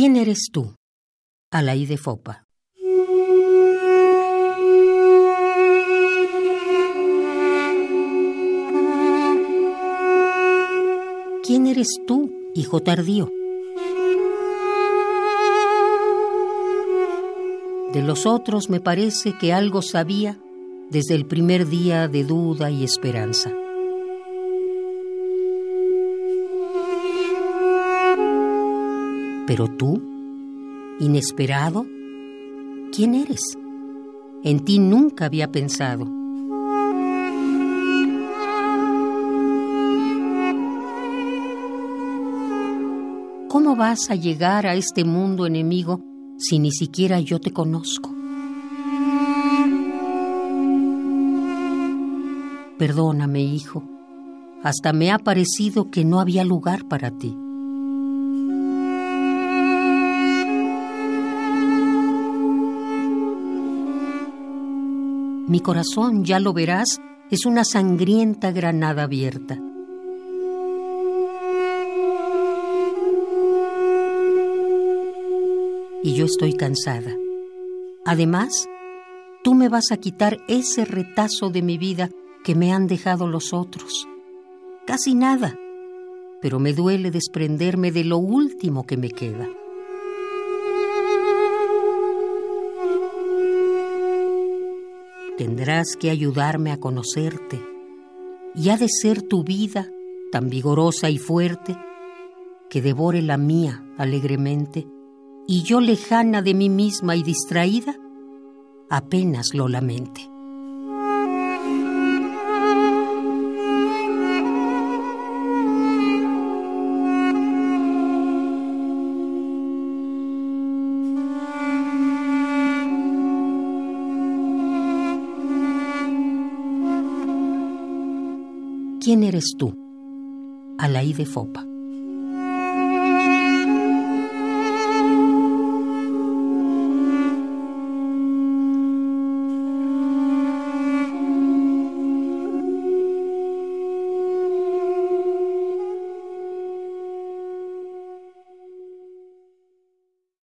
¿Quién eres tú? Alaí de Fopa. ¿Quién eres tú, hijo tardío? De los otros me parece que algo sabía desde el primer día de duda y esperanza. Pero tú, inesperado, ¿quién eres? En ti nunca había pensado. ¿Cómo vas a llegar a este mundo enemigo si ni siquiera yo te conozco? Perdóname, hijo. Hasta me ha parecido que no había lugar para ti. Mi corazón, ya lo verás, es una sangrienta granada abierta. Y yo estoy cansada. Además, tú me vas a quitar ese retazo de mi vida que me han dejado los otros. Casi nada, pero me duele desprenderme de lo último que me queda. Tendrás que ayudarme a conocerte y ha de ser tu vida tan vigorosa y fuerte que devore la mía alegremente y yo lejana de mí misma y distraída apenas lo lamente. ¿Quién eres tú? Alaí de Fopa.